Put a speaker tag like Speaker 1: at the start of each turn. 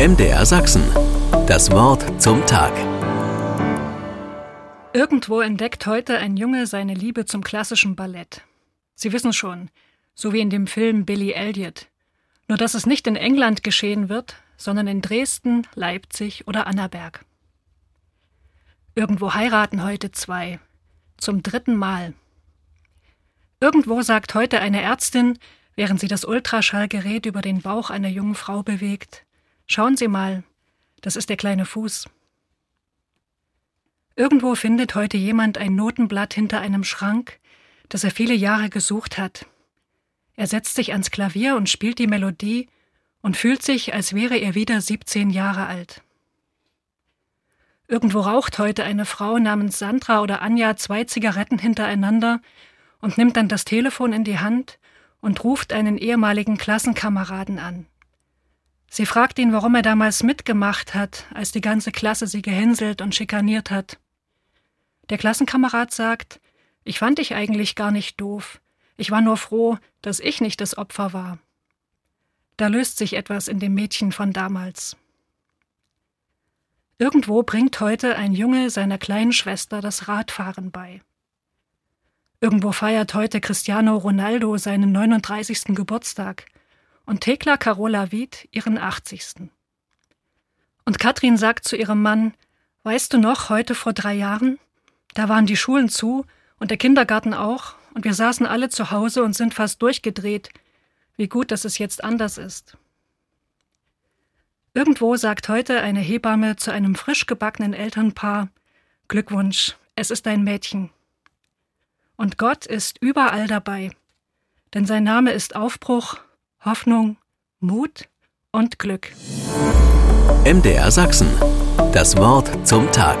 Speaker 1: MDR Sachsen. Das Wort zum Tag.
Speaker 2: Irgendwo entdeckt heute ein Junge seine Liebe zum klassischen Ballett. Sie wissen schon, so wie in dem Film Billy Elliot. Nur dass es nicht in England geschehen wird, sondern in Dresden, Leipzig oder Annaberg. Irgendwo heiraten heute zwei. Zum dritten Mal. Irgendwo sagt heute eine Ärztin, während sie das Ultraschallgerät über den Bauch einer jungen Frau bewegt, Schauen Sie mal, das ist der kleine Fuß. Irgendwo findet heute jemand ein Notenblatt hinter einem Schrank, das er viele Jahre gesucht hat. Er setzt sich ans Klavier und spielt die Melodie und fühlt sich, als wäre er wieder 17 Jahre alt. Irgendwo raucht heute eine Frau namens Sandra oder Anja zwei Zigaretten hintereinander und nimmt dann das Telefon in die Hand und ruft einen ehemaligen Klassenkameraden an. Sie fragt ihn, warum er damals mitgemacht hat, als die ganze Klasse sie gehänselt und schikaniert hat. Der Klassenkamerad sagt, ich fand dich eigentlich gar nicht doof. Ich war nur froh, dass ich nicht das Opfer war. Da löst sich etwas in dem Mädchen von damals. Irgendwo bringt heute ein Junge seiner kleinen Schwester das Radfahren bei. Irgendwo feiert heute Cristiano Ronaldo seinen 39. Geburtstag und Thekla Carola Wied ihren 80. Und Katrin sagt zu ihrem Mann, Weißt du noch, heute vor drei Jahren? Da waren die Schulen zu und der Kindergarten auch, und wir saßen alle zu Hause und sind fast durchgedreht. Wie gut, dass es jetzt anders ist. Irgendwo sagt heute eine Hebamme zu einem frisch gebackenen Elternpaar Glückwunsch, es ist ein Mädchen. Und Gott ist überall dabei, denn sein Name ist Aufbruch Hoffnung, Mut und Glück.
Speaker 1: MDR Sachsen. Das Wort zum Tag.